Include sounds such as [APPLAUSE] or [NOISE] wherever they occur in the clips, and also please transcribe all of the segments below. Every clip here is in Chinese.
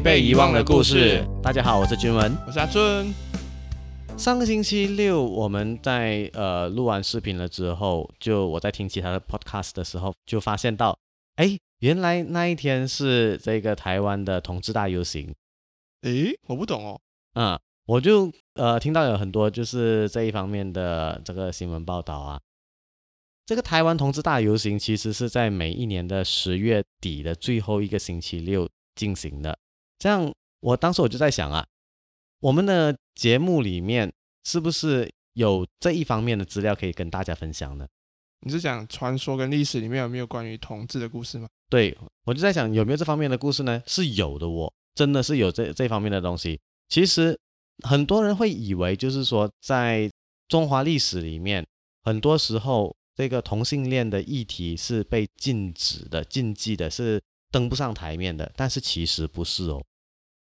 回被遗忘的故事。大家好，我是君文。我是阿尊。上个星期六，我们在呃录完视频了之后，就我在听其他的 podcast 的时候，就发现到，哎，原来那一天是这个台湾的同志大游行。诶，我不懂哦。嗯，我就呃听到有很多就是这一方面的这个新闻报道啊。这个台湾同志大游行其实是在每一年的十月底的最后一个星期六进行的。这样，我当时我就在想啊，我们的节目里面是不是有这一方面的资料可以跟大家分享呢？你是讲传说跟历史里面有没有关于同志的故事吗？对，我就在想有没有这方面的故事呢？是有的，哦真的是有这这方面的东西。其实很多人会以为就是说，在中华历史里面，很多时候。这个同性恋的议题是被禁止的、禁忌的，是登不上台面的。但是其实不是哦，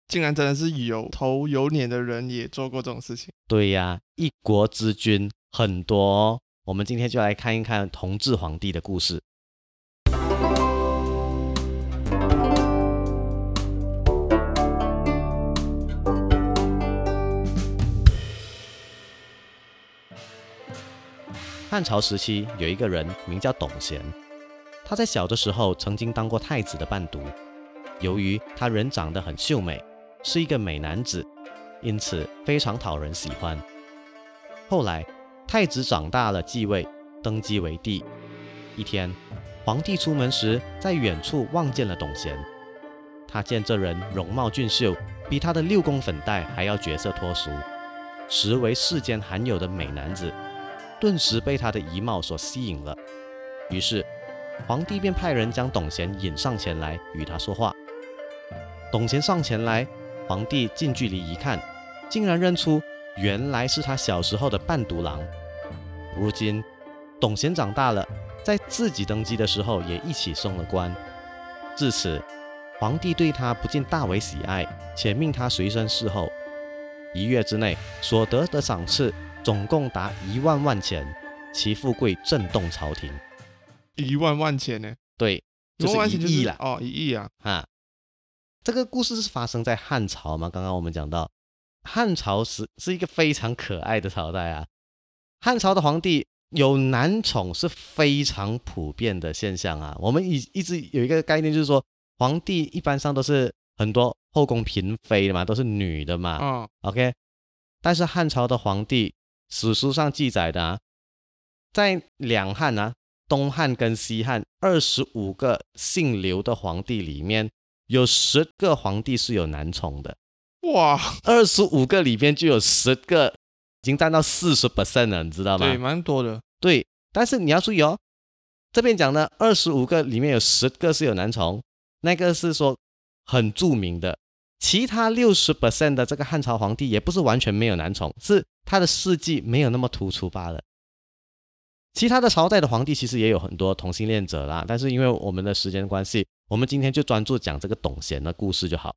竟然真的是有头有脸的人也做过这种事情。对呀，一国之君很多。我们今天就来看一看同治皇帝的故事。汉朝时期有一个人名叫董贤，他在小的时候曾经当过太子的伴读。由于他人长得很秀美，是一个美男子，因此非常讨人喜欢。后来太子长大了，继位，登基为帝。一天，皇帝出门时，在远处望见了董贤。他见这人容貌俊秀，比他的六宫粉黛还要绝色脱俗，实为世间罕有的美男子。顿时被他的仪貌所吸引了，于是皇帝便派人将董贤引上前来与他说话。董贤上前来，皇帝近距离一看，竟然认出原来是他小时候的伴读郎。如今董贤长大了，在自己登基的时候也一起升了官。至此，皇帝对他不禁大为喜爱，且命他随身侍候。一月之内所得的赏赐。总共达一万万钱，其富贵震动朝廷。一万万钱呢？对，就是一亿了。哦，一亿啊！哈，这个故事是发生在汉朝吗？刚刚我们讲到，汉朝是是一个非常可爱的朝代啊。汉朝的皇帝有男宠是非常普遍的现象啊。我们一一直有一个概念，就是说皇帝一般上都是很多后宫嫔妃的嘛，都是女的嘛。嗯，OK。但是汉朝的皇帝。史书上记载的啊，在两汉啊，东汉跟西汉二十五个姓刘的皇帝里面，有十个皇帝是有男宠的。哇，二十五个里边就有十个，已经占到四十 percent 了，你知道吗？对，蛮多的。对，但是你要注意哦，这边讲的二十五个里面有十个是有男宠，那个是说很著名的。其他六十 percent 的这个汉朝皇帝也不是完全没有男宠，是他的事迹没有那么突出罢了。其他的朝代的皇帝其实也有很多同性恋者啦，但是因为我们的时间关系，我们今天就专注讲这个董贤的故事就好。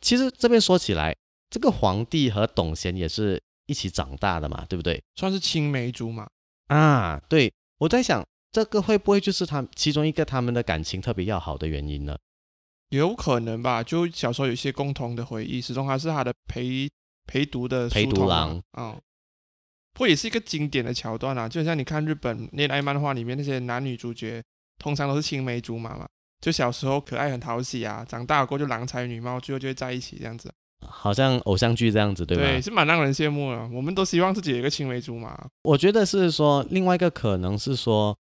其实这边说起来，这个皇帝和董贤也是一起长大的嘛，对不对？算是青梅竹马啊。对，我在想这个会不会就是他其中一个他们的感情特别要好的原因呢？有可能吧，就小时候有一些共同的回忆，始终还是他的陪陪读的陪读郎啊，不也是一个经典的桥段啊？就像你看日本恋爱漫画里面那些男女主角，通常都是青梅竹马嘛，就小时候可爱很讨喜啊，长大过就郎才女貌，最后就会在一起这样子，好像偶像剧这样子，对吧？对，是蛮让人羡慕的。我们都希望自己有一个青梅竹马。我觉得是说，另外一个可能是说，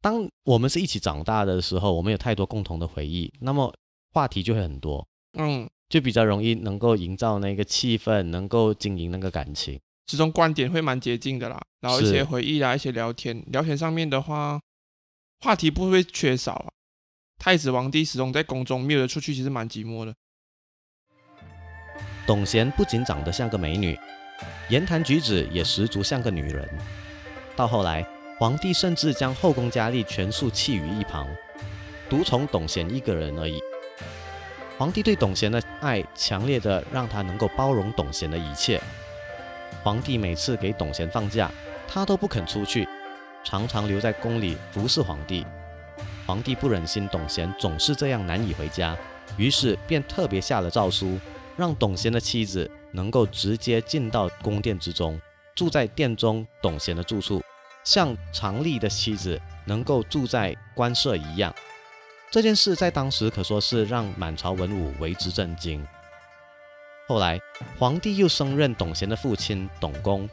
当我们是一起长大的时候，我们有太多共同的回忆，那么。话题就会很多，嗯，就比较容易能够营造那个气氛，能够经营那个感情，这种观点会蛮接近的啦。然后一些回忆啊，一些聊天，聊天上面的话，话题不会缺少啊。太子皇帝始终在宫中没有出去，其实蛮寂寞的。董贤不仅长得像个美女，言谈举止也十足像个女人。到后来，皇帝甚至将后宫佳丽全数弃于一旁，独宠董贤一个人而已。皇帝对董贤的爱强烈的让他能够包容董贤的一切。皇帝每次给董贤放假，他都不肯出去，常常留在宫里服侍皇帝。皇帝不忍心董贤总是这样难以回家，于是便特别下了诏书，让董贤的妻子能够直接进到宫殿之中，住在殿中董贤的住处，像常丽的妻子能够住在官舍一样。这件事在当时可说是让满朝文武为之震惊。后来，皇帝又升任董贤的父亲董公，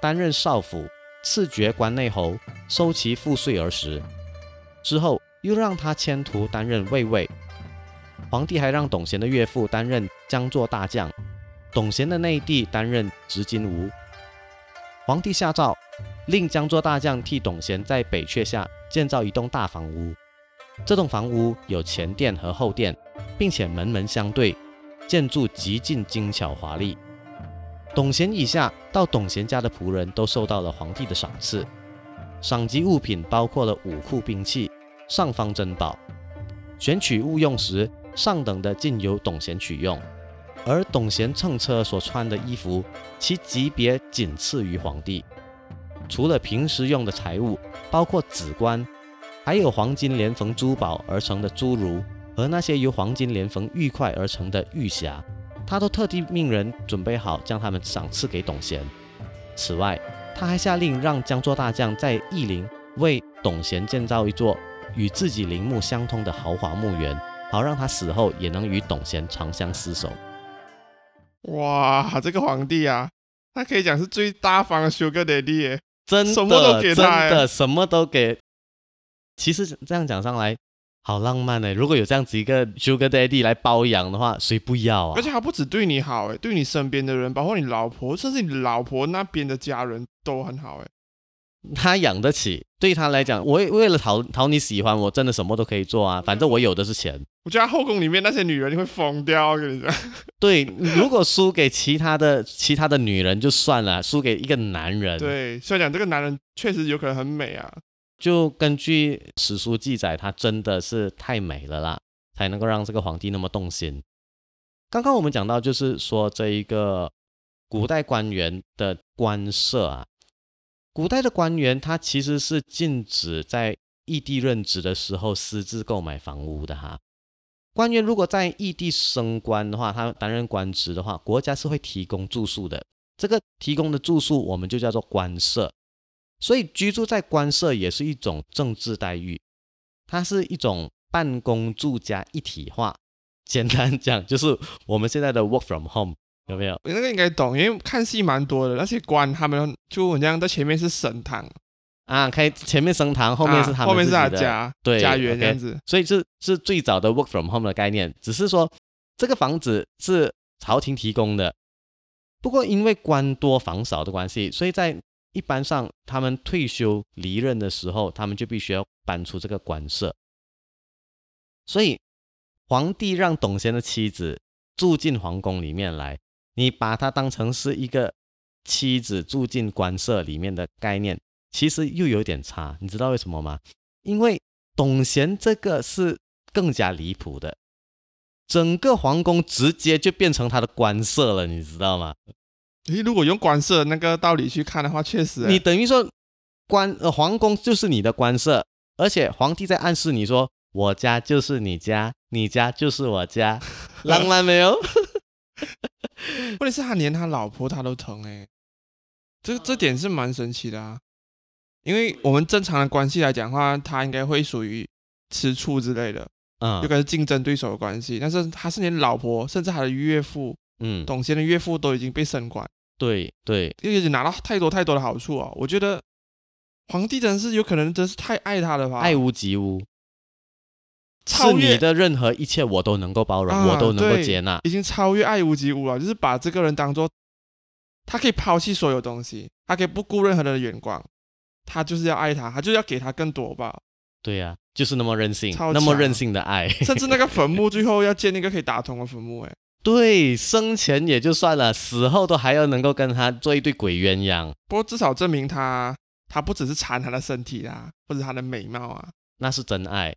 担任少府，赐爵关内侯，收其赋税而食。之后，又让他迁徒担任卫尉。皇帝还让董贤的岳父担任江作大将，董贤的内弟担任执金吾。皇帝下诏，令江作大将替董贤在北阙下建造一栋大房屋。这栋房屋有前殿和后殿，并且门门相对，建筑极尽精巧华丽。董贤以下到董贤家的仆人都受到了皇帝的赏赐，赏级物品包括了武库兵器、上方珍宝。选取物用时，上等的尽由董贤取用，而董贤乘车所穿的衣服，其级别仅次于皇帝。除了平时用的财物，包括紫冠。还有黄金连缝珠宝而成的侏儒和那些由黄金连缝玉块而成的玉匣，他都特地命人准备好，将他们赏赐给董贤。此外，他还下令让江作大将在义陵为董贤建造一座与自己陵墓相通的豪华墓园，好让他死后也能与董贤长相厮守。哇，这个皇帝啊，他可以讲是最大方的 Sugar Daddy，真的，什么都给他，真的什么都给。其实这样讲上来，好浪漫呢。如果有这样子一个 Sugar Daddy 来包养的话，谁不要啊？而且他不止对你好，哎，对你身边的人，包括你老婆，甚至你老婆那边的家人都很好，哎。他养得起，对他来讲，我为了讨讨你喜欢，我真的什么都可以做啊。反正我有的是钱。我觉得后宫里面那些女人你会疯掉，我跟你讲。[LAUGHS] 对，如果输给其他的其他的女人就算了，输给一个男人，对，虽然讲这个男人确实有可能很美啊。就根据史书记载，她真的是太美了啦，才能够让这个皇帝那么动心。刚刚我们讲到，就是说这一个古代官员的官舍啊，古代的官员他其实是禁止在异地任职的时候私自购买房屋的哈。官员如果在异地升官的话，他担任官职的话，国家是会提供住宿的，这个提供的住宿我们就叫做官舍。所以居住在官舍也是一种政治待遇，它是一种办公住家一体化。简单讲就是我们现在的 work from home，有没有？那个应该懂，因为看戏蛮多的。那些官他们就好像在前面是升堂啊，开前面升堂，后面是他们后面是他家对家园这样子。所以是是最早的 work from home 的概念，只是说这个房子是朝廷提供的，不过因为官多房少的关系，所以在一般上，他们退休离任的时候，他们就必须要搬出这个官舍。所以，皇帝让董贤的妻子住进皇宫里面来，你把它当成是一个妻子住进官舍里面的概念，其实又有点差。你知道为什么吗？因为董贤这个是更加离谱的，整个皇宫直接就变成他的官舍了，你知道吗？诶，如果用官舍那个道理去看的话，确实，你等于说官呃皇宫就是你的官舍，而且皇帝在暗示你说，我家就是你家，你家就是我家，浪漫没有？[LAUGHS] 问题是，他连他老婆他都疼哎，这这点是蛮神奇的啊。因为我们正常的关系来讲的话，他应该会属于吃醋之类的，嗯，就跟竞争对手的关系。但是他是连老婆，甚至他的岳父，嗯，董贤的岳父都已经被升官。对对，因为拿到太多太多的好处啊！我觉得皇帝真是有可能真是太爱他了吧，爱屋及乌，超越是你的任何一切我都能够包容，啊我都能够接纳。已经超越爱屋及乌了，就是把这个人当做他可以抛弃所有东西，他可以不顾任何人的眼光，他就是要爱他，他就要给他更多吧。对呀、就是那么任性，超那么任性的爱。甚至那个坟墓 [LAUGHS] 最后要建一个可以打通的坟墓，哎，对，生前也就算了，死后都还要能够跟他做一对鬼鸳鸯，不过至少证明他他不只是馋他的身体啊，或者他的美貌啊。那是真爱。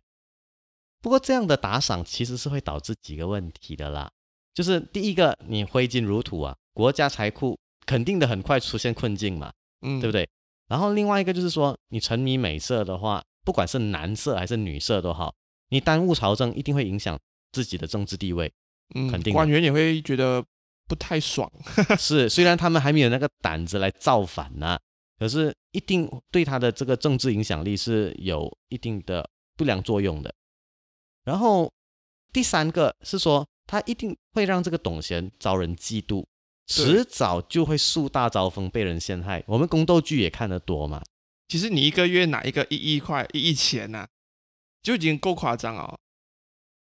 不过这样的打赏其实是会导致几个问题的啦，就是第一个，你挥金如土啊，国家财库肯定的很快出现困境嘛，嗯，对不对？然后另外一个就是说，你沉迷美色的话，不管是男色还是女色都好，你耽误朝政，一定会影响自己的政治地位。嗯，肯定官员也会觉得不太爽。[LAUGHS] [LAUGHS] 是，虽然他们还没有那个胆子来造反呢、可是一定对他的这个政治影响力是有一定的不良作用的。然后第三个是说，他一定会让这个董贤遭人嫉妒，迟早就会树大招风，被人陷害。我们宫斗剧也看得多嘛，其实你一个月拿一个一亿块、一亿钱呐、就已经够夸张了哦。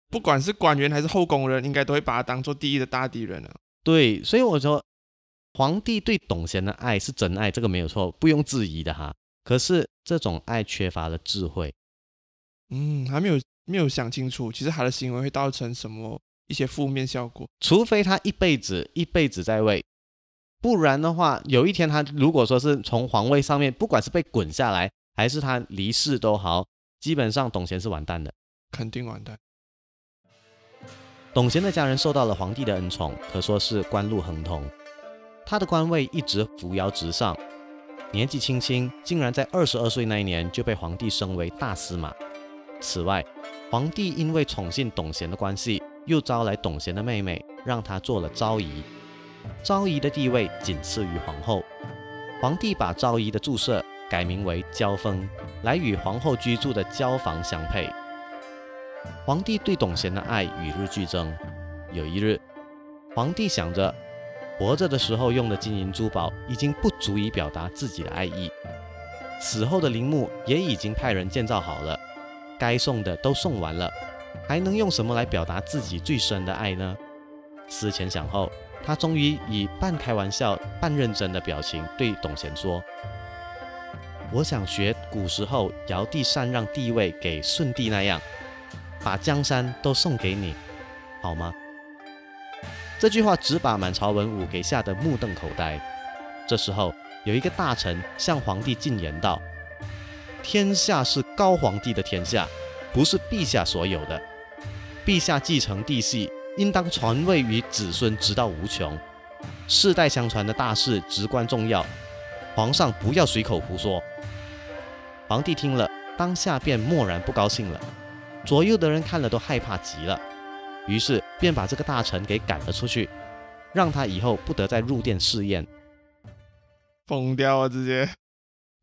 不管是官员还是后宫人，应该都会把他当做第一的大敌人了。对，所以我说，皇帝对董贤的爱是真爱，这个没有错，不用质疑的哈。可是这种爱缺乏了智慧，嗯，还没有没有想清楚，其实他的行为会造成什么一些负面效果。除非他一辈子一辈子在位，不然的话，有一天他如果说是从皇位上面，不管是被滚下来，还是他离世都好，基本上董贤是完蛋的。肯定完蛋。董贤的家人受到了皇帝的恩宠，可说是官路亨通。他的官位一直扶摇直上，年纪轻轻，竟然在二十二岁那一年就被皇帝升为大司马。此外，皇帝因为宠信董贤的关系，又招来董贤的妹妹，让她做了昭仪。昭仪的地位仅次于皇后。皇帝把昭仪的住舍改名为娇峰，来与皇后居住的椒房相配。皇帝对董贤的爱与日俱增。有一日，皇帝想着，活着的时候用的金银珠宝已经不足以表达自己的爱意，死后的陵墓也已经派人建造好了，该送的都送完了，还能用什么来表达自己最深的爱呢？思前想后，他终于以半开玩笑、半认真的表情对董贤说：“我想学古时候尧帝禅让帝位给舜帝那样。”把江山都送给你，好吗？这句话只把满朝文武给吓得目瞪口呆。这时候，有一个大臣向皇帝进言道：“天下是高皇帝的天下，不是陛下所有的。陛下继承帝系，应当传位于子孙，直到无穷。世代相传的大事至关重要，皇上不要随口胡说。”皇帝听了，当下便默然不高兴了。左右的人看了都害怕极了，于是便把这个大臣给赶了出去，让他以后不得再入殿试验。疯掉啊！直接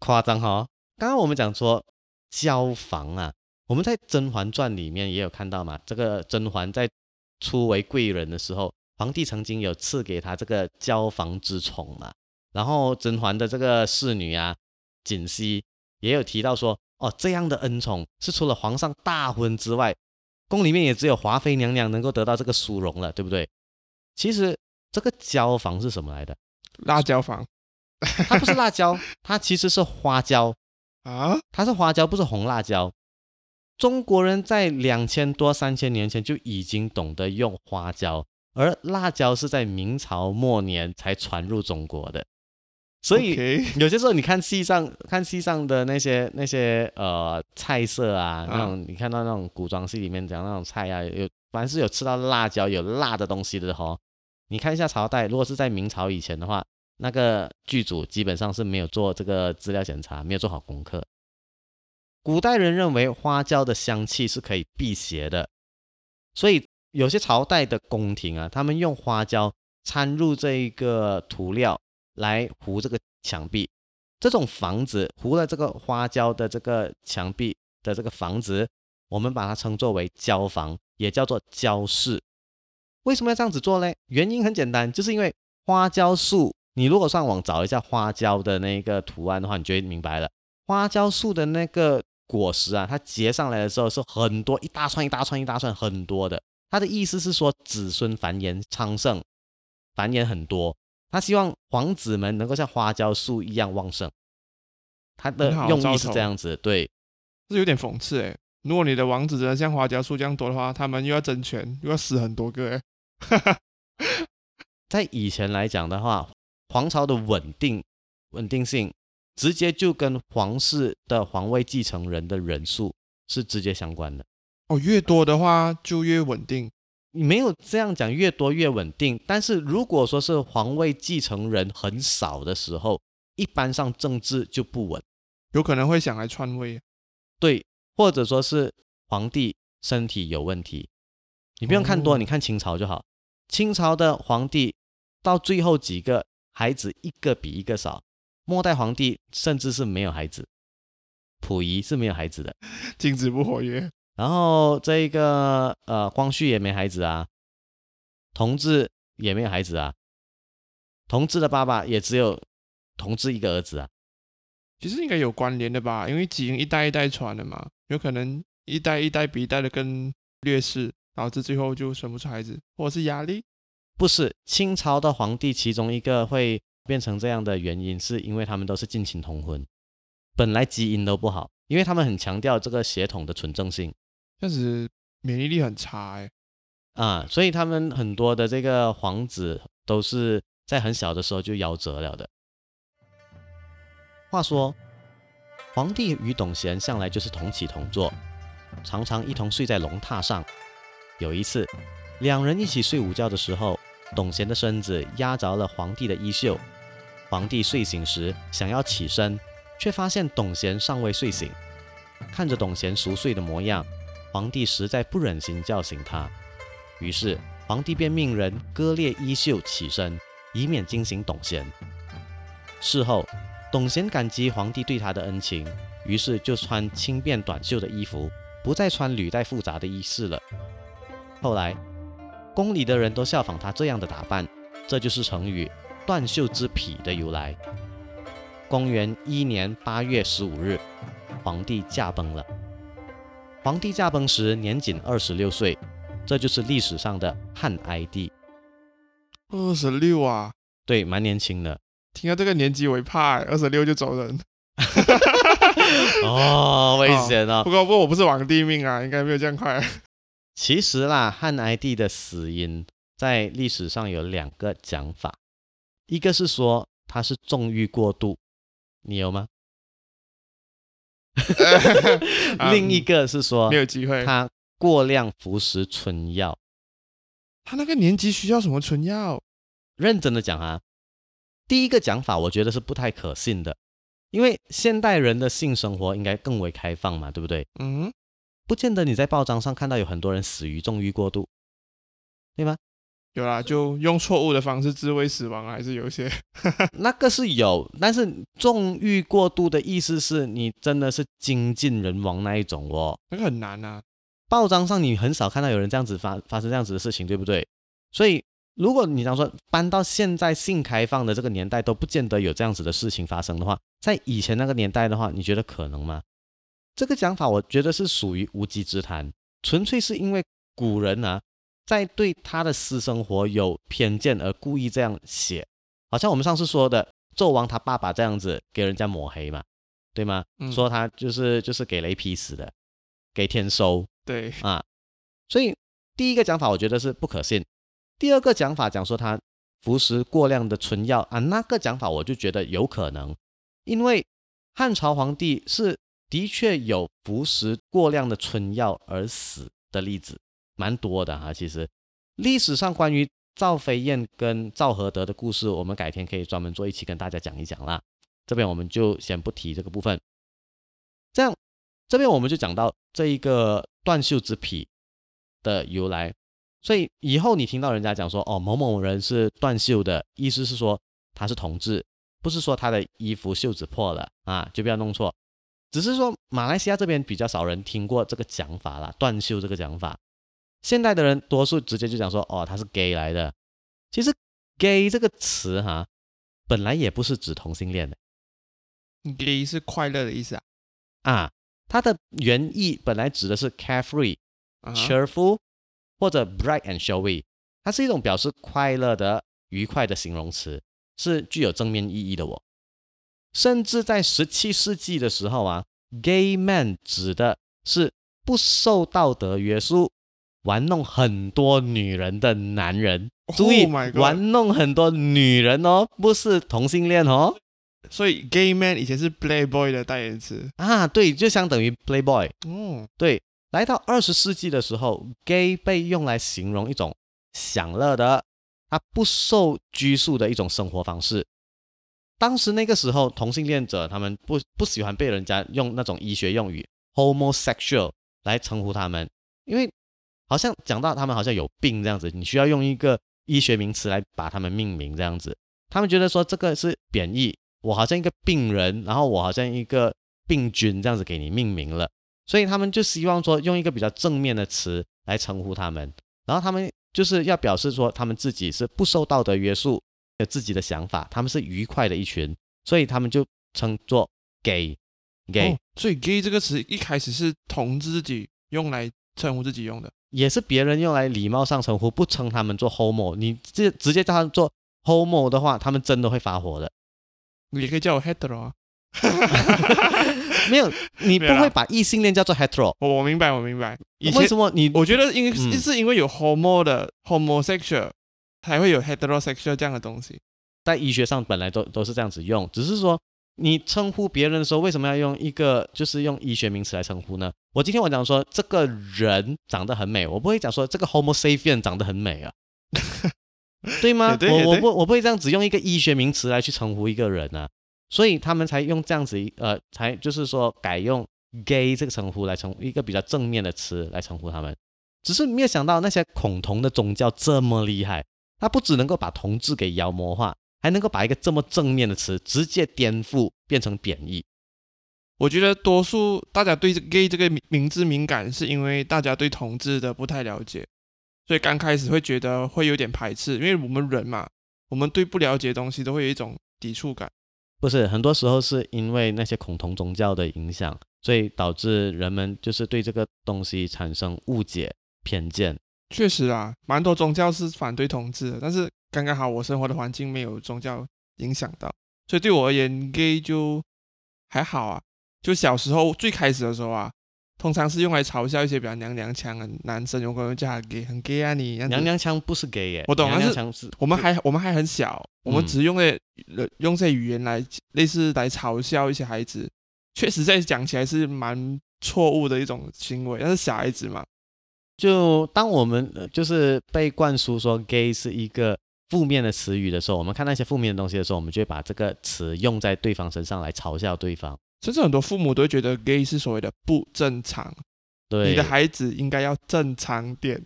夸张哈、哦！刚刚我们讲说交房啊，我们在《甄嬛传》里面也有看到嘛。这个甄嬛在初为贵人的时候，皇帝曾经有赐给她这个交房之宠嘛。然后甄嬛的这个侍女啊，槿汐也有提到说。哦，这样的恩宠是除了皇上大婚之外，宫里面也只有华妃娘娘能够得到这个殊荣了，对不对？其实这个椒房是什么来的？辣椒房它不是辣椒，它其实是花椒，啊？它是花椒，不是红辣椒。中国人在两千多、三千年前就已经懂得用花椒，而辣椒是在明朝末年才传入中国的。所以 [LAUGHS] 有些时候你看戏上看戏上的那些那些呃菜色啊，啊那种你看到那种古装戏里面讲那种菜啊，有凡是有吃到辣椒有辣的东西的吼，你看一下朝代，如果是在明朝以前的话，那个剧组基本上是没有做这个资料检查，没有做好功课。古代人认为花椒的香气是可以辟邪的，所以有些朝代的宫廷啊，他们用花椒掺入这一个涂料来糊这个墙壁。这种房子糊了这个花椒的这个墙壁的这个房子，我们把它称作为椒房，也叫做椒室。为什么要这样子做呢？原因很简单，就是因为花椒树，你如果上网找一下花椒的那个图案的话，你就会明白了。花椒树的那个果实啊，它结上来的时候是很多，一大串一大串一大串很多的。它的意思是说子孙繁衍昌盛，繁衍很多。他希望皇子们能够像花椒树一样旺盛。他的用意是这样子，对，这有点讽刺哎。如果你的王子真的像花椒树这样多的话，他们又要争权，又要死很多个哎。[LAUGHS] 在以前来讲的话，皇朝的稳定稳定性直接就跟皇室的皇位继承人的人数是直接相关的。哦，越多的话就越稳定。你没有这样讲，越多越稳定。但是如果说是皇位继承人很少的时候，一般上政治就不稳，有可能会想来篡位。对，或者说是皇帝身体有问题，你不用看多，哦你看清朝就好。清朝的皇帝到最后几个孩子一个比一个少，末代皇帝甚至是没有孩子，溥仪是没有孩子的。[LAUGHS] 精子不活跃。然后这一个呃，光绪也没孩子啊，同治也没有孩子啊，同治的爸爸也只有同治一个儿子啊。其实应该有关联的吧，因为基因一代一代传的嘛，有可能一代一代比一代的更劣势，导致最后就生不出孩子，或者是压力。不是清朝的皇帝，其中一个会变成这样的原因，是因为他们都是近亲通婚，本来基因都不好，因为他们很强调这个血统的纯正性这样子免疫力很差哎。啊，所以他们很多的这个皇子都是在很小的时候就夭折了的。话说，皇帝与董贤向来就是同起同坐，常常一同睡在龙榻上。有一次，两人一起睡午觉的时候，董贤的身子压着了皇帝的衣袖。皇帝睡醒时想要起身，却发现董贤尚未睡醒。看着董贤熟睡的模样，皇帝实在不忍心叫醒他，于是皇帝便命人割裂衣袖起身，以免惊醒董贤。事后，董贤感激皇帝对他的恩情，于是就穿轻便短袖的衣服，不再穿履带复杂的衣饰了。后来，宫里的人都效仿他这样的打扮，这就是成语“断袖之癖”的由来。公元一年八月十五日，皇帝驾崩了。皇帝驾崩时年仅二十六岁，这就是历史上的汉哀帝。二十六啊，对，蛮年轻的。听到这个年纪我会怕欸，二十六就走人。[LAUGHS] 哦，危险哦！不过不过我不是皇帝命啊，应该没有这样快。其实啦，汉哀帝的死因在历史上有两个讲法，一个是说他是纵欲过度，你有吗？啊 [LAUGHS] [LAUGHS] 另一个是说没有机会。他过量服食春药。他那个年纪需要什么春药？认真的讲啊，第一个讲法我觉得是不太可信的，因为现代人的性生活应该更为开放嘛，对不对？嗯，不见得你在报章上看到有很多人死于纵欲过度，对吗？有啦，就用错误的方式自卫死亡，还是有一些。[LAUGHS] 那个是有，但是纵欲过度的意思是你真的是精尽人亡那一种哦。那个很难啊。报章上你很少看到有人这样子发发生这样子的事情，对不对？所以如果你想说搬到现在性开放的这个年代都不见得有这样子的事情发生的话，在以前那个年代的话，你觉得可能吗？这个讲法我觉得是属于无稽之谈，纯粹是因为古人啊在对他的私生活有偏见而故意这样写，好像我们上次说的纣王他爸爸这样子给人家抹黑嘛，对吗？嗯说他就是就是给雷劈死的，给天收。对，啊，所以第一个讲法我觉得是不可信。第二个讲法讲说他服食过量的春药啊，那个讲法我就觉得有可能，因为汉朝皇帝是的确有服食过量的春药而死的例子，蛮多的哈。其实历史上关于赵飞燕跟赵合德的故事，我们改天可以专门做一期跟大家讲一讲啦。这边我们就先不提这个部分。这样，这边我们就讲到这一个断袖之癖的由来。所以以后你听到人家讲说哦某某人是断袖的，意思是说他是同志，不是说他的衣服袖子破了啊，就不要弄错。只是说马来西亚这边比较少人听过这个讲法啦，断袖这个讲法。现代的人多数直接就讲说哦他是 gay 来的。其实 gay 这个词哈，本来也不是指同性恋的 gay 是快乐的意思啊。啊，它的原意本来指的是 carefree、cheerful 或者 bright and showy，它是一种表示快乐的、愉快的形容词，是具有正面意义的哦。甚至在十七世纪的时候啊，gay man 指的是不受道德约束、玩弄很多女人的男人。注意 Oh 玩弄很多女人哦，不是同性恋哦。所以 gay man 以前是 playboy 的代言词。啊，对，就相等于 playboy。嗯，对，来到二十世纪的时候，gay 被用来形容一种享乐的、他不受拘束的一种生活方式。当时那个时候，同性恋者他们不不喜欢被人家用那种医学用语 homosexual 来称呼他们，因为好像讲到他们好像有病这样子，你需要用一个医学名词来把他们命名这样子。他们觉得说这个是贬义，我好像一个病人，然后我好像一个病菌这样子给你命名了，所以他们就希望说用一个比较正面的词来称呼他们，然后他们就是要表示说他们自己是不受道德约束，有自己的想法，他们是愉快的一群，所以他们就称作 gay gay，、哦所以 gay 这个词一开始是同志自己用来称呼自己用的。也是别人用来礼貌上称呼，不称他们做 homo，你直直接叫他们做 homo 的话，他们真的会发火的。你也可以叫我 hetero 啊。[LAUGHS] 没有，你不会把异性恋叫做 hetero，我我明白，我明白。以前为什么你我觉得因为嗯是因为有 homo 的 homosexual 才会有 heterosexual 这样的东西。在医学上本来都都是这样子用，只是说你称呼别人的时候，为什么要用一个就是用医学名词来称呼呢？我今天我讲说这个人长得很美，我不会讲说这个 Homo sapien 长得很美啊，[LAUGHS] 对吗？对我我不我不会这样子用一个医学名词来去称呼一个人啊，所以他们才用这样子呃，才就是说改用 gay 这个称呼来称一个比较正面的词来称呼他们。只是没有想到那些恐同的宗教这么厉害，它不只能够把同志给妖魔化，还能够把一个这么正面的词直接颠覆变成贬义。我觉得多数大家对这 gay 这个名名字敏感，是因为大家对同志的不太了解，所以刚开始会觉得会有点排斥，因为我们人嘛，我们对不了解的东西都会有一种抵触感。不是，很多时候是因为那些恐同宗教的影响，所以导致人们就是对这个东西产生误解、偏见。确实啊，蛮多宗教是反对同志的，但是刚刚好我生活的环境没有宗教影响到，所以对我而言，gay 就还好啊。就小时候最开始的时候啊，通常是用来嘲笑一些比较娘娘腔的男生，有可能叫他 gay，很 gay 啊你。娘娘腔不是 gay 耶，我懂娘娘腔是我们还我们还很小，我们嗯只用这呃用这语言来类似来嘲笑一些孩子，确实在讲起来是蛮错误的一种行为，但是小孩子嘛，就当我们呃就是被灌输说 gay 是一个负面的词语的时候，我们看那些负面的东西的时候，我们就会把这个词用在对方身上来嘲笑对方。甚至很多父母都会觉得 gay 是所谓的不正常，对，你的孩子应该要正常点。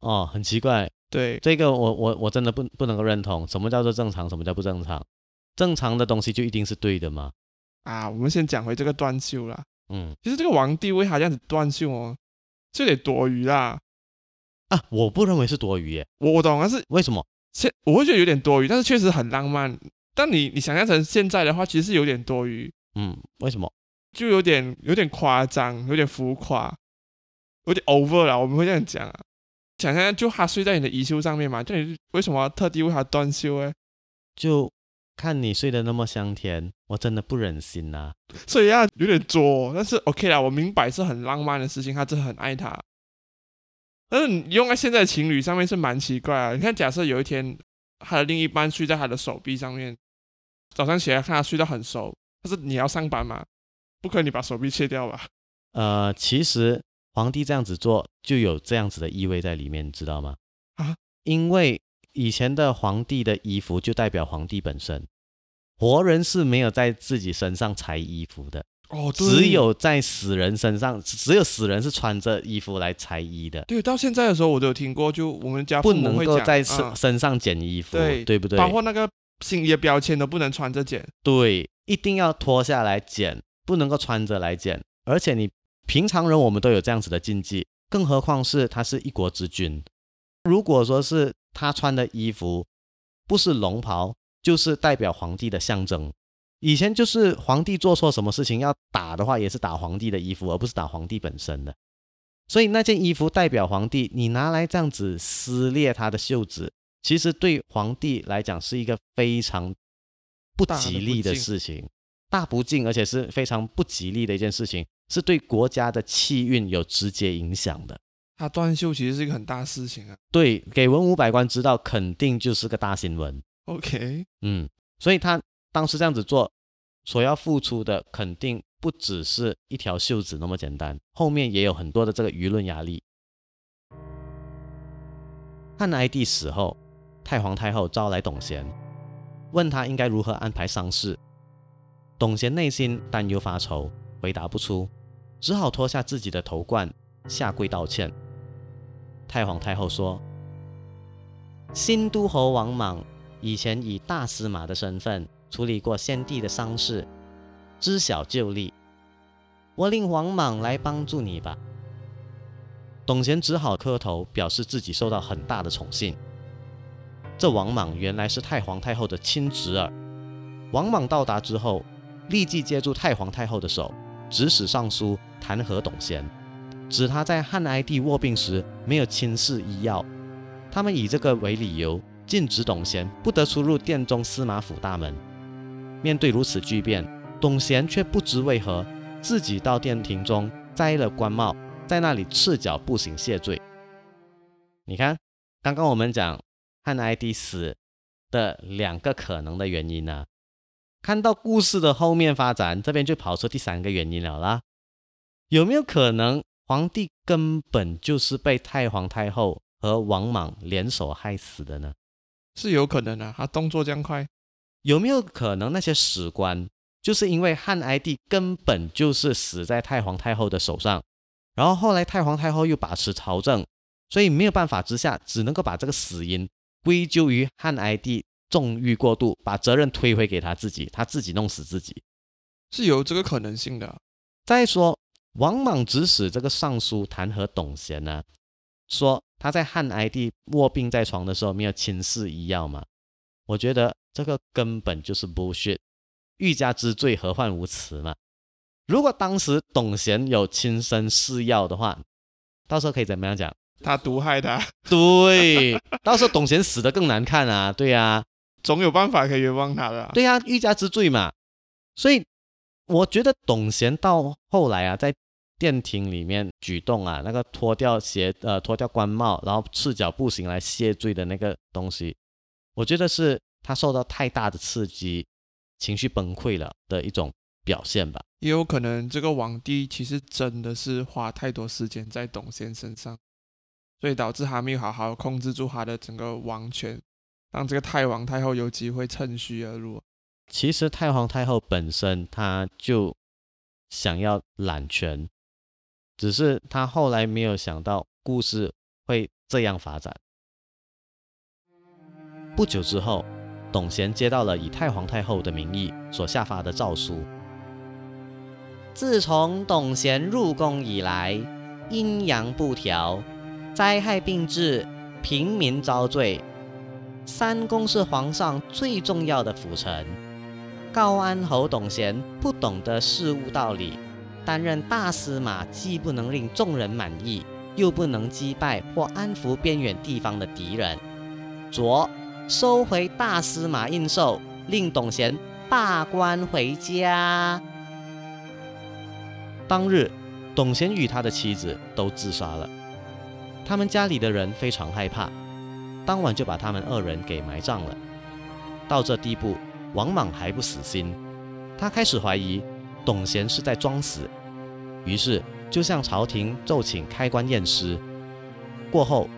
哦，很奇怪，对，这个我我我真的不不能够认同。什么叫做正常？什么叫不正常？正常的东西就一定是对的吗？啊，我们先讲回这个断袖啦。嗯其实这个王帝为啥这样子断袖哦，这得多余啦。啊，我不认为是多余耶。我我懂，但是为什么？现我会觉得有点多余，但是确实很浪漫。但你你想象成现在的话，其实是有点多余。嗯，为什么？就有点有点夸张，有点浮夸，有点 over 了。我们会这样讲啊。想象就他睡在你的衣袖上面嘛，就你为什么要特地为他断袖哎？就看你睡得那么香甜，我真的不忍心呐、所以啊，有点作，但是 OK 啦，我明白是很浪漫的事情，他真的很爱他。但是你用在现在情侣上面是蛮奇怪啊。你看，假设有一天他的另一半睡在他的手臂上面，早上起来看他睡到很熟，但是你要上班嘛，不可能你把手臂切掉吧？呃，其实皇帝这样子做就有这样子的意味在里面，你知道吗？啊，因为以前的皇帝的衣服就代表皇帝本身，活人是没有在自己身上裁衣服的，哦，只有在死人身上，只有死人是穿着衣服来裁衣的，对，到现在的时候我都有听过，就我们家不能够在身、嗯身上剪衣服，对对不对？包括那个新衣的标签都不能穿着剪。对，一定要脱下来剪，不能够穿着来剪。而且你平常人我们都有这样子的禁忌，更何况是他是一国之君。如果说是他穿的衣服不是龙袍，就是代表皇帝的象征。以前就是皇帝做错什么事情要打的话，也是打皇帝的衣服，而不是打皇帝本身的。所以那件衣服代表皇帝，你拿来这样子撕裂他的袖子，其实对皇帝来讲是一个非常不吉利的事情，大不敬，而且是非常不吉利的一件事情，是对国家的气运有直接影响的。他断袖其实是一个很大事情啊。对，给文武百官知道，肯定就是个大新闻。OK，嗯，所以他当时这样子做，所要付出的肯定不只是一条袖子那么简单，后面也有很多的这个舆论压力。汉哀帝死后，太皇太后招来董贤，问他应该如何安排丧事。董贤内心担忧发愁，回答不出，只好脱下自己的头冠，下跪道歉。太皇太后说：“新都侯王莽以前以大司马的身份处理过先帝的丧事，知晓旧例。我令王莽来帮助你吧。”董贤只好磕头，表示自己受到很大的宠幸。这王莽原来是太皇太后的亲侄儿。王莽到达之后，立即接住太皇太后的手，指使尚书弹劾董贤，指他在汉哀帝卧病时没有亲视医药。他们以这个为理由，禁止董贤不得出入殿中司马府大门。面对如此巨变，董贤却不知为何，自己到殿庭中摘了官帽。在那里赤脚步行谢罪。你看，刚刚我们讲汉哀帝死的两个可能的原因呢？看到故事的后面发展，这边就跑出第三个原因了啦。有没有可能皇帝根本就是被太皇太后和王莽联手害死的呢？是有可能的，他动作这样快。有没有可能那些史官就是因为汉哀帝根本就是死在太皇太后的手上？然后后来太皇太后又把持朝政，所以没有办法之下，只能够把这个死因归咎于汉哀帝纵欲过度，把责任推回给他自己，他自己弄死自己，是有这个可能性的。再说王莽指使这个尚书弹劾董贤呢，说他在汉哀帝卧病在床的时候没有亲赐医药嘛，我觉得这个根本就是 bullshit，欲加之罪何患无辞嘛。如果当时董贤有亲身试药的话，到时候可以怎么样讲？他毒害他。[LAUGHS] 对，到时候董贤死的更难看啊！对呀，[LAUGHS] 总有办法可以冤枉他的。对呀，欲加之罪嘛。所以我觉得董贤到后来啊，在殿庭里面举动啊，那个脱掉鞋呃脱掉官帽，然后赤脚步行来谢罪的那个东西，我觉得是他受到太大的刺激，情绪崩溃了的一种表现吧。也有可能这个王帝其实真的是花太多时间在董贤身上，所以导致他没有好好控制住他的整个王权，让这个太皇太后有机会趁虚而入。其实太皇太后本身他就想要揽权，只是他后来没有想到故事会这样发展。不久之后，董贤接到了以太皇太后的名义所下发的诏书。自从董贤入宫以来，阴阳不调，灾害并至，平民遭罪。三公是皇上最重要的辅臣，高安侯董贤不懂得事物道理，担任大司马既不能令众人满意，又不能击败或安抚边远地方的敌人。左收回大司马印绶，令董贤罢官回家。当日，董贤与他的妻子都自杀了。他们家里的人非常害怕，当晚就把他们二人给埋葬了。到这地步，王莽还不死心，他开始怀疑董贤是在装死，于是就向朝廷奏请开棺验尸。过后，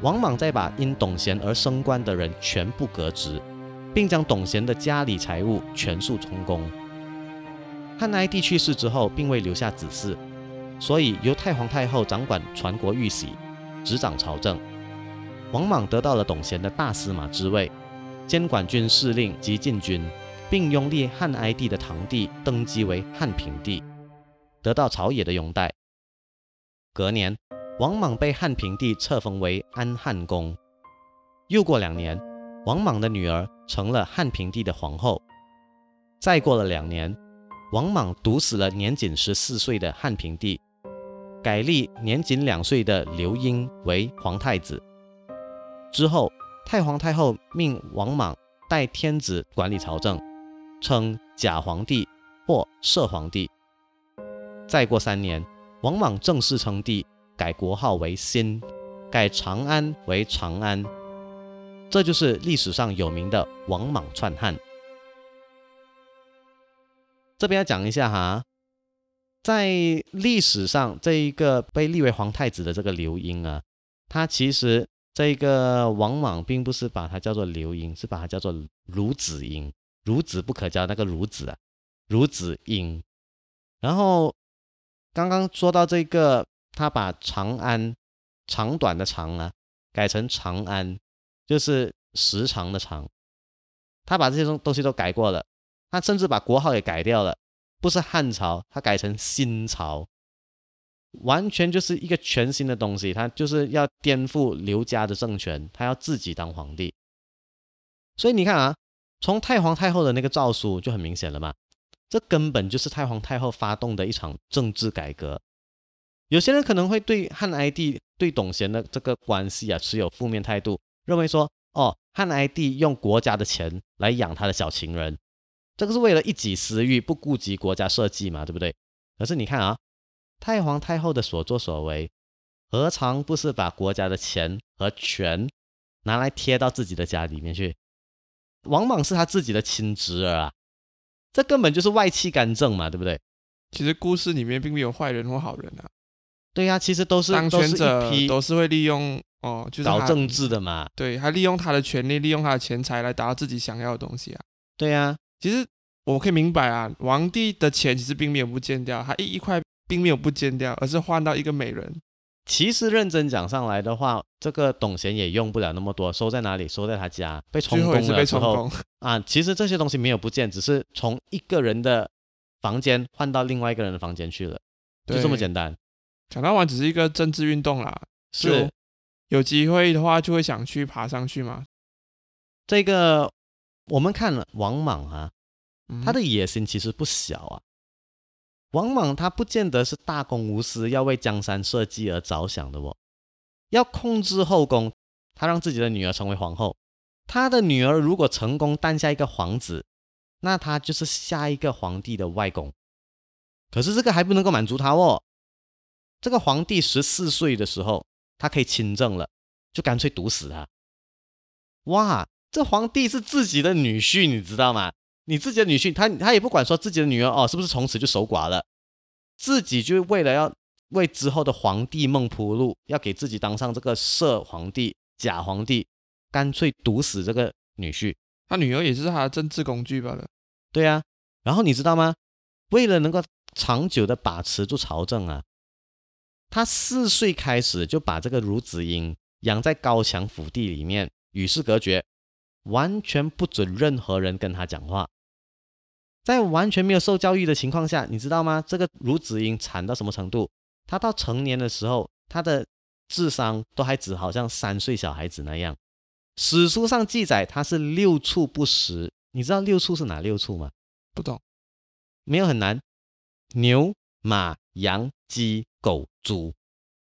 王莽再把因董贤而升官的人全部革职，并将董贤的家里财物全数充公。汉哀帝去世之后，并未留下子嗣，所以由太皇太后掌管传国玉玺，执掌朝政。王莽得到了董贤的大司马之位，监管军事令及禁军，并拥立汉哀帝的堂弟登基为汉平帝，得到朝野的拥戴。隔年，王莽被汉平帝册封为安汉公。又过两年，王莽的女儿成了汉平帝的皇后。再过了两年。王莽毒死了年仅十四岁的汉平帝，改立年仅两岁的刘婴为皇太子。之后，太皇太后命王莽代天子管理朝政，称假皇帝或摄皇帝。再过三年，王莽正式称帝，改国号为新，改长安为长安。这就是历史上有名的王莽篡汉。这边要讲一下哈，在历史上，这一个被立为皇太子的这个刘英啊，他其实这个王莽并不是把他叫做刘英，是把他叫做孺子婴，孺子不可教那个孺子啊，孺子婴。然后刚刚说到这个，他把长安长短的长啊，改成长安，就是时长的长。他把这些东东西都改过了，他甚至把国号也改掉了，不是汉朝，他改成新朝，完全就是一个全新的东西。他就是要颠覆刘家的政权，他要自己当皇帝。所以你看啊，从太皇太后的那个诏书就很明显了嘛。这根本就是太皇太后发动的一场政治改革。有些人可能会对汉哀帝对董贤的这个关系啊持有负面态度，认为说，哦，汉哀帝用国家的钱来养他的小情人，这个是为了一己私欲，不顾及国家社稷嘛，对不对？可是你看啊，太皇太后的所作所为，何尝不是把国家的钱和权拿来贴到自己的家里面去？王莽是他自己的亲侄儿啊。这根本就是外戚干政嘛，对不对？其实故事里面并没有坏人或好人啊。对呀，其实都是当权者都都是会利用哦，就是搞政治的嘛。对，他利用他的权利，利用他的钱财来达到自己想要的东西啊。对呀，其实我可以明白啊，皇帝的钱其实并没有不见掉，他一一块并没有不见掉，而是换到一个美人。其实认真讲上来的话，这个董贤也用不了那么多，收在哪里？收在他家，被充公了之后啊。其实这些东西没有不见，只是从一个人的房间换到另外一个人的房间去了，就这么简单。讲到完只是一个政治运动啦，是有机会的话就会想去爬上去嘛。这个我们看了王莽啊，他的野心其实不小啊。王莽他不见得是大公无私，要为江山社稷而着想的哦。要控制后宫，他让自己的女儿成为皇后。他的女儿如果成功诞下一个皇子，那他就是下一个皇帝的外公。可是这个还不能够满足他哦。这个皇帝十四岁的时候，他可以亲政了，就干脆毒死他。哇，这皇帝是自己的女婿，你知道吗？你自己的女婿，他他也不管说自己的女儿哦，是不是从此就守寡了？自己就为了要为之后的皇帝梦铺路，要给自己当上这个摄皇帝、假皇帝，干脆毒死这个女婿。他女儿也是他的政治工具罢了。对呀，然后你知道吗？为了能够长久的把持住朝政啊，他四岁开始就把这个孺子婴养在高墙府地里面，与世隔绝，完全不准任何人跟他讲话。在完全没有受教育的情况下，你知道吗？这个孺子婴惨到什么程度？他到成年的时候，他的智商都还只好像三岁小孩子那样。史书上记载他是六畜不食。你知道六畜是哪六畜吗？不懂，没有很难。牛、马、羊、鸡、狗、猪，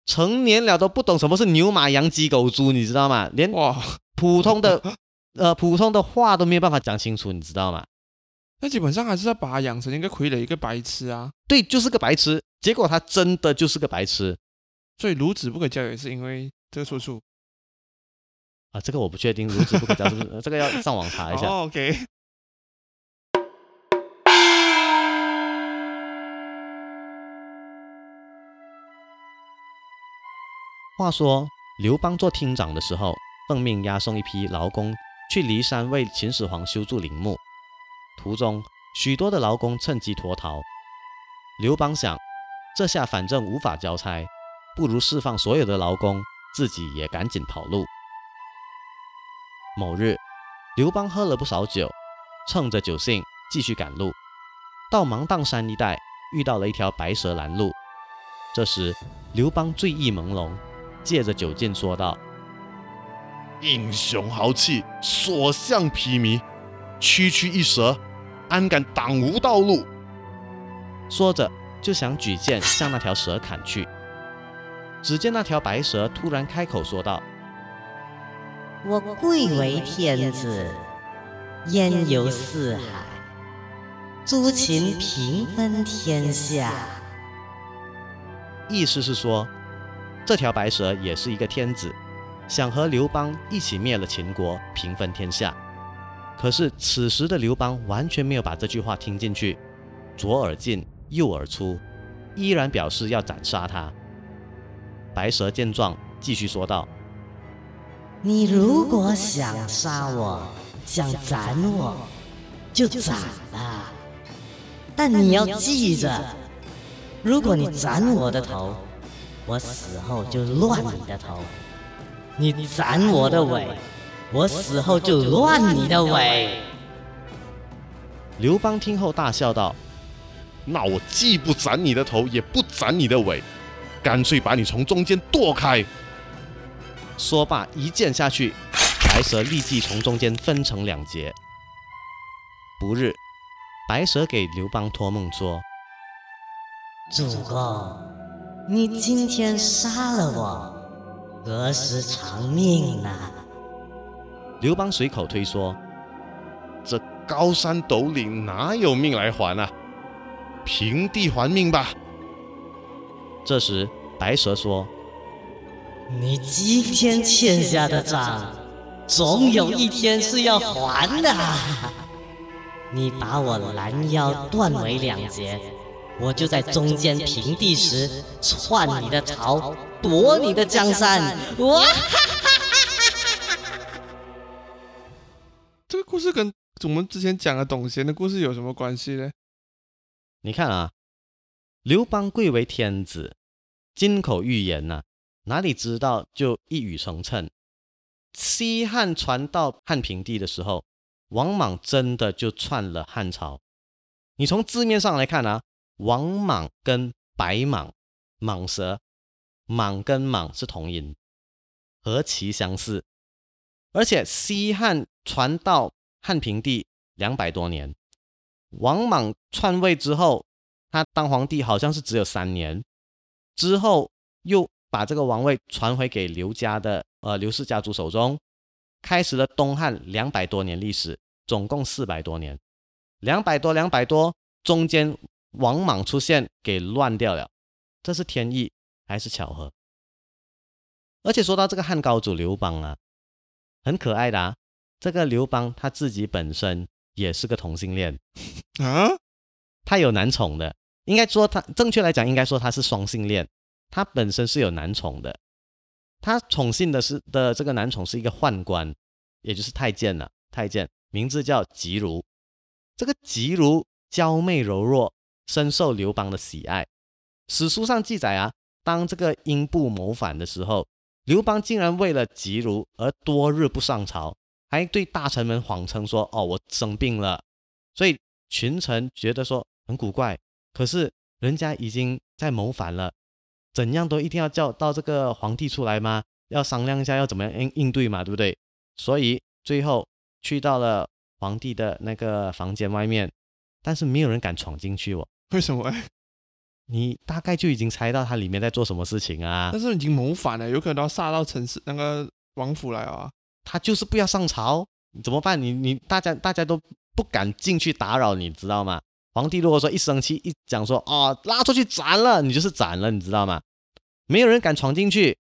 成年了都不懂什么是牛、马、羊、鸡、狗、猪，你知道吗？连哇普通的 [LAUGHS] 呃普通的话都没有办法讲清楚，你知道吗？那基本上还是要把他养成一个傀儡，一个白痴啊！对，就是个白痴。结果他真的就是个白痴，所以孺子不可教也是因为这个出处啊。这个我不确定，孺子不可教是不是？这个要上网查一下。[LAUGHS] OK。话说刘邦做厅长的时候，奉命押送一批劳工去骊山为秦始皇修筑陵墓。途中，许多的劳工趁机脱逃。刘邦想，这下反正无法交差，不如释放所有的劳工，自己也赶紧跑路。某日，刘邦喝了不少酒，趁着酒兴继续赶路，到芒砀山一带遇到了一条白蛇拦路。这时，刘邦醉意朦胧，借着酒劲说道：“英雄豪气，所向披靡，区区一蛇。”安敢挡吾道路？说着，就想举剑向那条蛇砍去。只见那条白蛇突然开口说道：“我贵为天子，焉游四海？诸秦平分天下。”意思是说，这条白蛇也是一个天子，想和刘邦一起灭了秦国，平分天下。可是此时的刘邦完全没有把这句话听进去，左耳进右耳出，依然表示要斩杀他。白蛇见状，继续说道：“你如果想杀我，想斩我，就斩吧。但你要记着，如果你斩我的头，我死后就乱你的头；你斩我的尾，我死后就乱你的尾。刘邦听后大笑道那我既不斩你的头，也不斩你的尾，干脆把你从中间剁开。：“说罢，一剑下去，白蛇立即从中间分成两截。”不日，白蛇给刘邦托梦说主公，你今天杀了我，何时偿命呢？：“刘邦随口推说，这高山斗岭哪有命来还啊？平地还命吧。这时白蛇说你今天欠下的账，总有一天是要还的。你把我拦腰断为两截，我就在中间平地时篡你的朝，夺你的江山。哇！[LAUGHS] 这个故事跟我们之前讲的董贤的故事有什么关系呢？：‘你看啊，刘邦贵为天子，金口玉言呐、哪里知道就一语成谶。西汉传到汉平帝的时候，王莽真的就篡了汉朝。你从字面上来看啊，王莽跟白蟒、蟒蛇、蟒跟蟒是同音，何其相似！而且西汉传到汉平帝两百多年，王莽篡位之后，他当皇帝好像是只有三年，之后又把这个王位传回给刘家的呃刘氏家族手中，开始了东汉两百多年历史，总共四百多年，两百多两百多，中间王莽出现给乱掉了，这是天意还是巧合？而且说到这个汉高祖刘邦啊，很可爱的啊，这个刘邦他自己本身也是个同性恋。啊，他有男宠的，应该说他正确来讲，应该说他是双性恋，他本身是有男宠的。他宠幸的是的这个男宠是一个宦官，也就是太监了、太监名字叫吉如。这个吉如娇媚柔弱，深受刘邦的喜爱。史书上记载啊，当这个英布谋反的时候，刘邦竟然为了吉如而多日不上朝，还对大臣们谎称说：“哦，我生病了。”所以群臣觉得说很古怪，可是人家已经在谋反了，怎样都一定要叫到这个皇帝出来吗？要商量一下要怎么样应应对嘛，对不对？所以最后去到了皇帝的那个房间外面，但是没有人敢闯进去哦。[LAUGHS] 为什么欸？你大概就已经猜到他里面在做什么事情啊但？是已经谋反了，有可能要杀到城市那个王府来啊。他就是不要上朝，怎么办？你你大家大家都不敢进去打扰，你知道吗？皇帝如果说一生气一讲说哦拉出去斩了，你就是斩了，你知道吗？没有人敢闯进去，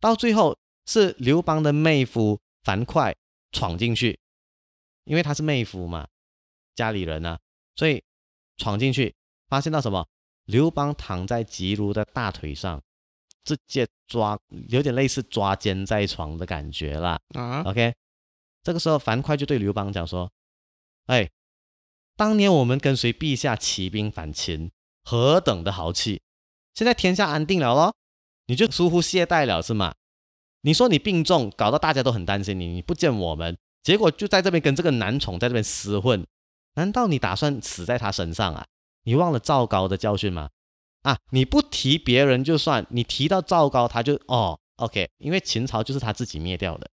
到最后是刘邦的妹夫樊哙闯进去，因为他是妹夫嘛，家里人啊，所以闯进去发现到什么？刘邦躺在吉如的大腿上，直接抓，有点类似抓奸在床的感觉啦。啊，OK，这个时候樊哙就对刘邦讲说：“哎，当年我们跟随陛下起兵反秦，何等的豪气！现在天下安定了咯，你就疏忽懈怠了是吗？你说你病重，搞到大家都很担心你，你不见我们，结果就在这边跟这个男宠在这边厮混，难道你打算死在他身上啊？你忘了赵高的教训吗？啊，你不提别人就算，你提到赵高，他就哦，OK，因为秦朝就是他自己灭掉的。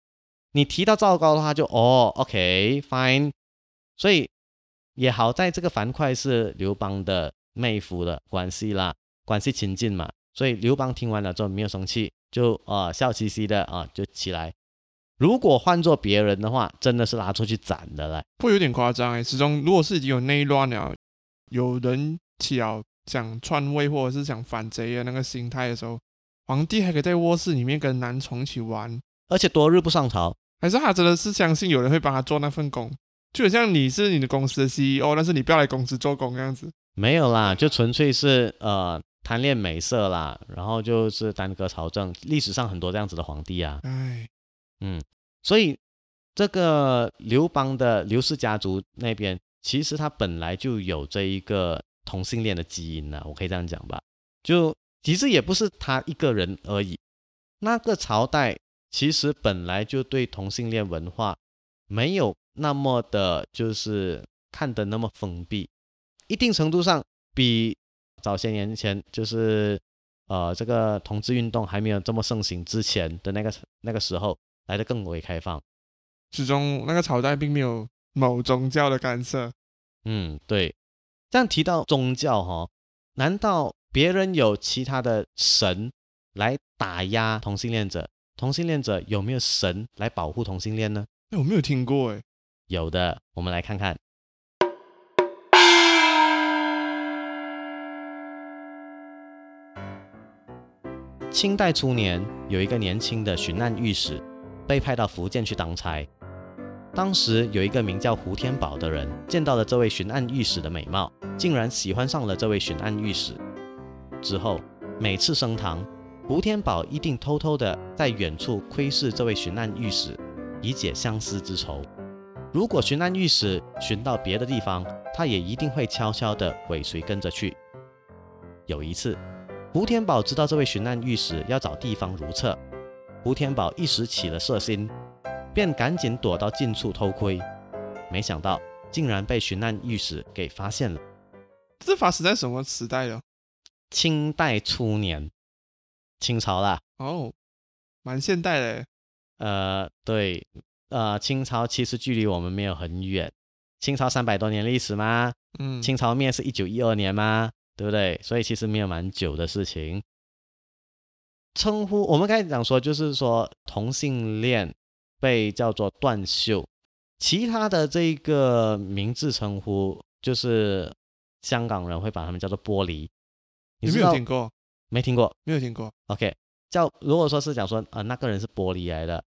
你提到赵高的话就，哦，OK，fine，所以也好在这个樊哙是刘邦的妹夫的关系啦，关系亲近嘛，所以刘邦听完了之后没有生气，就啊、笑嘻嘻的啊、就起来。如果换做别人的话，真的是拉出去斩的了。会有点夸张哎。始终如果是已经有内乱了，有人起了想篡位或者是想反贼的那个心态的时候，皇帝还可以在卧室里面跟男宠一起玩，而且多日不上朝，还是他真的是相信有人会帮他做那份工？就很像你是你的公司的 CEO，但是你不要来公司做工这样子。没有啦，就纯粹是呃贪恋美色啦，然后就是耽搁朝政。历史上很多这样子的皇帝啊，唉，所以这个刘邦的刘氏家族那边，其实他本来就有这一个同性恋的基因呢，我可以这样讲吧。就其实也不是他一个人而已。那个朝代其实本来就对同性恋文化没有那么的，就是看得那么封闭，一定程度上比早些年前，就是呃这个同志运动还没有这么盛行之前的那个那个时候来的更为开放。始终那个朝代并没有某宗教的干涉。嗯，对。这样提到宗教哈，难道别人有其他的神来打压同性恋者？同性恋者有没有神来保护同性恋呢？哎，我没有听过哎。有的，我们来看看。清代初年，有一个年轻的巡按御史被派到福建去当差。当时有一个名叫胡天宝的人，见到了这位巡按御史的美貌，竟然喜欢上了这位巡按御史。之后每次升堂，胡天宝一定偷偷的在远处窥视这位巡按御史，以解相思之愁。如果巡按御史巡到别的地方，他也一定会悄悄的尾随跟着去。有一次，胡天宝知道这位巡按御史要找地方如厕，胡天宝一时起了色心。便赶紧躲到近处偷窥，没想到竟然被巡按御史给发现了。这发生在什么时代了？清代初年，清朝啦。哦，蛮现代的。呃，对，呃，清朝其实距离我们没有很远。清朝三百多年历史吗？嗯。清朝灭是一九一二年吗？对不对？所以其实没有蛮久的事情。称呼我们刚才讲说，就是说同性恋。被叫做断袖，其他的这个名字称呼，就是香港人会把他们叫做玻璃。你没有听过？没听过？没有听过。OK，叫如果说是讲说，呃，那个人是玻璃来的，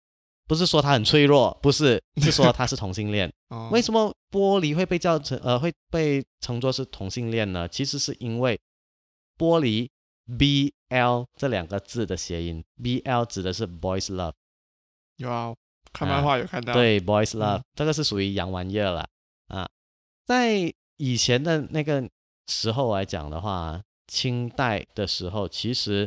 不是说他很脆弱，不是，是说他是同性恋。[LAUGHS] 为什么玻璃会被叫成呃会被称作是同性恋呢？其实是因为玻璃 B L 这两个字的谐音，B L 指的是 boys love。有啊。看漫画有看到，对，boys love 这个是属于洋玩意儿了啊。在以前的那个时候来讲的话，清代的时候，其实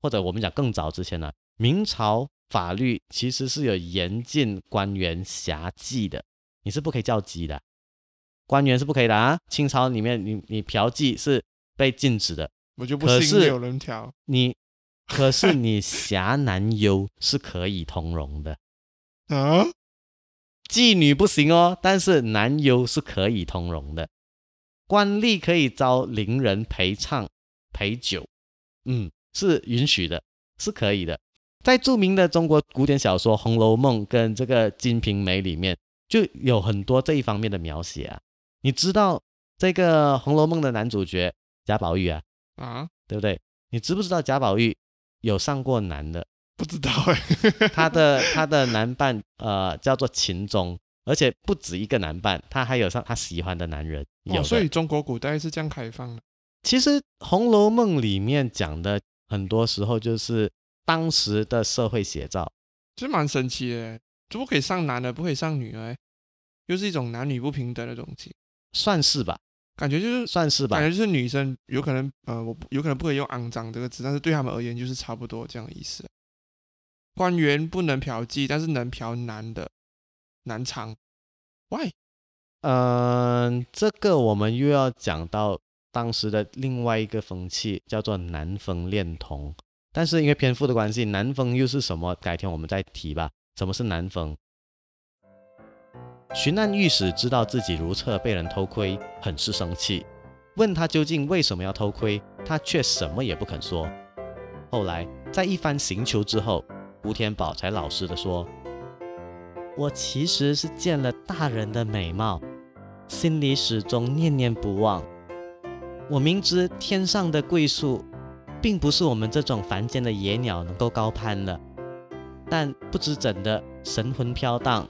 或者我们讲更早之前呢，明朝法律其实是有严禁官员侠妓的，你是不可以叫妓的，官员是不可以的啊。清朝里面，你你嫖妓是被禁止的，我就不信有人嫖你，可是你侠男优是可以通融的。啊，妓女不行哦，但是男优是可以通融的。官吏可以招伶人陪唱陪酒，嗯，是允许的，是可以的。在著名的中国古典小说《红楼梦》跟这个《金瓶梅》里面，就有很多这一方面的描写啊。你知道这个《红楼梦》的男主角贾宝玉啊？啊，对不对？你知不知道贾宝玉有上过男的？不知道哎，[LAUGHS] 他的他的男伴呃叫做秦钟，而且不止一个男伴，他还有上他喜欢的男人。有，所以中国古代是这样开放的。其实《红楼梦》里面讲的很多时候就是当时的社会写照，其实蛮神奇的，就不可以上男的，不可以上女的，又是一种男女不平等的东西，算是吧？感觉就是算是吧？感觉就是女生有可能呃，我有可能不可以用肮脏这个词，但是对他们而言就是差不多这样的意思。官员不能嫖妓，但是能嫖男的男娼。Why？嗯，这个我们又要讲到当时的另外一个风气，叫做男风恋童。但是因为篇幅的关系，男风又是什么？改天我们再提吧。什么是男风？巡按御史知道自己如厕被人偷窥，很是生气，问他究竟为什么要偷窥，他却什么也不肯说。后来在一番刑求之后。吴天宝才老实的说：“我其实是见了大人的美貌，心里始终念念不忘。我明知天上的桂树，并不是我们这种凡间的野鸟能够高攀的，但不知怎的神魂飘荡，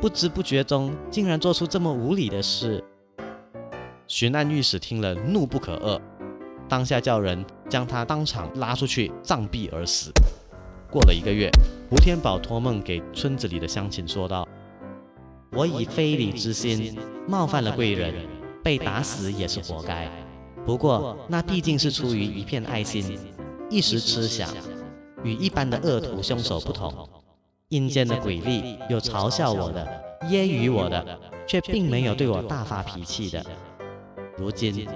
不知不觉中竟然做出这么无礼的事。”巡按御史听了，怒不可遏，当下叫人将他当场拉出去杖毙而死。过了一个月，胡天宝托梦给村子里的乡亲说道：“我以非礼之心冒犯了贵人，被打死也是活该。不过那毕竟是出于一片爱心，一时痴想，与一般的恶徒凶手不同。阴间的鬼力有嘲笑我的、揶揄我的，却并没有对我大发脾气的。如今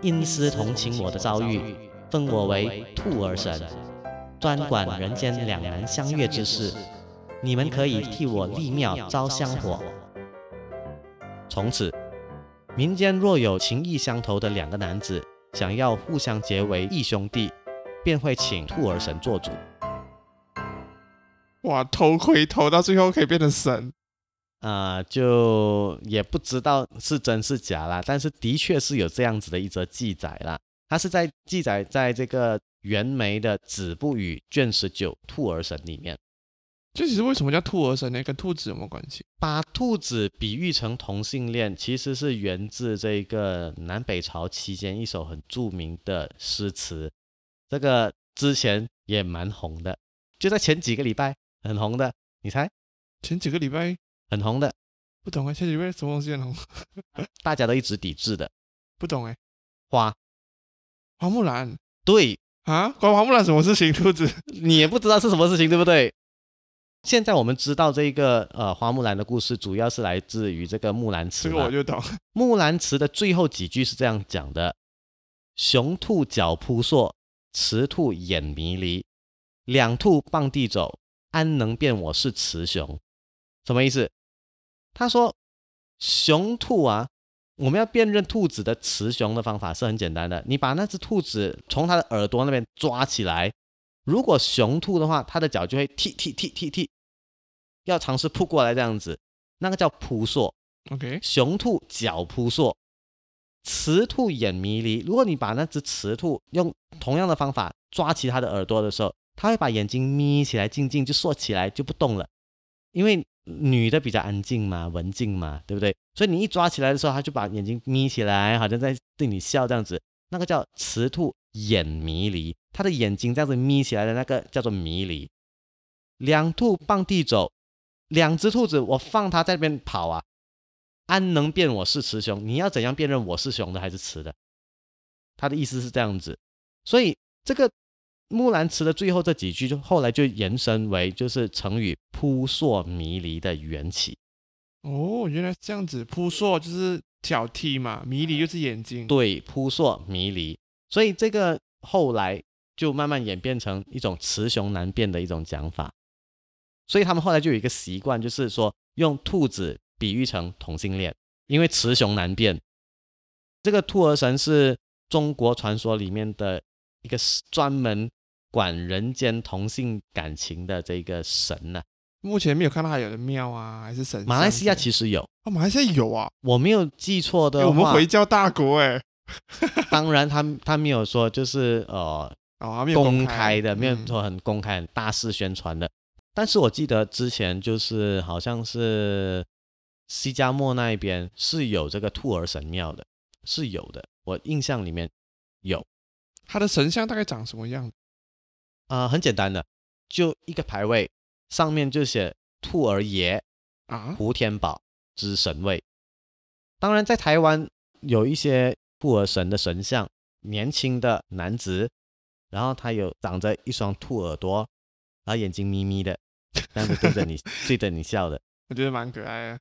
阴司同情我的遭遇，封我为兔儿神，专管人间两难相悦之事。你们可以替我立庙招香火。从此，民间若有情意相投的两个男子，想要互相结为义兄弟，便会请兔儿神做主。哇，头盔头到最后可以变成神，啊、就也不知道是真是假啦，但是的确是有这样子的一则记载啦。它是在记载在这个袁枚的《子不语》卷十九《兔儿神》里面，这其实为什么叫兔儿神呢？跟兔子有没有关系？把兔子比喻成同性恋，其实是源自这个南北朝期间一首很著名的诗词，这个之前也蛮红的，就在前几个礼拜很红的，你猜？前几个礼拜很红的，不懂哎，前几个礼拜什么东西很红？大家都一直抵制的不懂哎，花。花木兰对，啊，关花木兰什么事情？兔子 [LAUGHS] 你也不知道是什么事情，对不对？现在我们知道这个呃花木兰的故事，主要是来自于这个《木兰辞这》个我就懂。[LAUGHS] 木兰辞的最后几句是这样讲的：“雄兔脚扑朔，雌兔眼迷离，两兔傍地走，安能辨我是雌雄？”什么意思？他说，雄兔啊，我们要辨认兔子的雌雄的方法是很简单的，你把那只兔子从它的耳朵那边抓起来，如果雄兔的话，它的脚就会踢踢踢踢踢，要尝试扑过来这样子，那个叫扑朔。OK，雄兔脚扑朔，雌兔眼迷离。如果你把那只雌兔用同样的方法抓起它的耳朵的时候，它会把眼睛眯起来，静静就缩起来就不动了，因为女的比较安静嘛，文静嘛，对不对？所以你一抓起来的时候，她就把眼睛眯起来，好像在对你笑这样子，那个叫雌兔眼迷离，它的眼睛这样子眯起来的那个叫做迷离。两兔傍地走，两只兔子我放它在那边跑啊，安能辨我是雌雄？你要怎样辨认我是雄的还是雌的？他的意思是这样子，所以这个木兰辞的最后这几句，就后来就延伸为就是成语“扑朔迷离”的缘起。哦，原来是这样子，扑朔就是挑剔嘛，迷离就是眼睛。对，扑朔迷离，所以这个后来就慢慢演变成一种雌雄难辨的一种讲法。所以他们后来就有一个习惯，就是说用兔子比喻成同性恋，因为雌雄难辨。这个兔儿神是中国传说里面的一个专门管人间同性感情的这个神呢、目前没有看到他有的庙啊，还是神。马来西亚其实有，哦，马来西亚有啊，我没有记错的我们回教大国哎，[LAUGHS] 当然他他没有说就是呃哦，还没有公开开的，没有嗯说很公开、很大肆宣传的。但是我记得之前就是好像是西加莫那一边是有这个兔儿神庙的，是有的，我印象里面有。他的神像大概长什么样？啊、很简单的，就一个牌位，上面就写兔儿爷啊？胡天宝之神位。当然，在台湾有一些兔儿神的神像，年轻的男子，然后他有长着一双兔耳朵，然后眼睛眯眯的，这样子对着你对着你笑的。[LAUGHS] 我觉得蛮可爱的。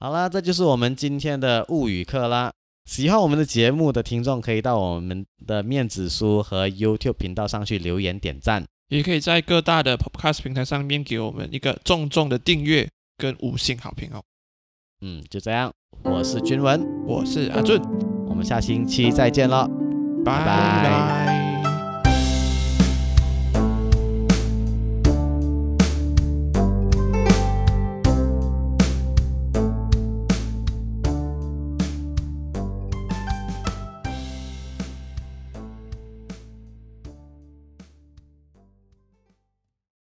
好啦，这就是我们今天的物语课啦。喜欢我们的节目的听众，可以到我们的面子书和 YouTube 频道上去留言点赞。也可以在各大的 Podcast 平台上面给我们一个重重的订阅跟五星好评哦。嗯，就这样，我是君文，我是阿俊，我们下星期再见了。拜拜拜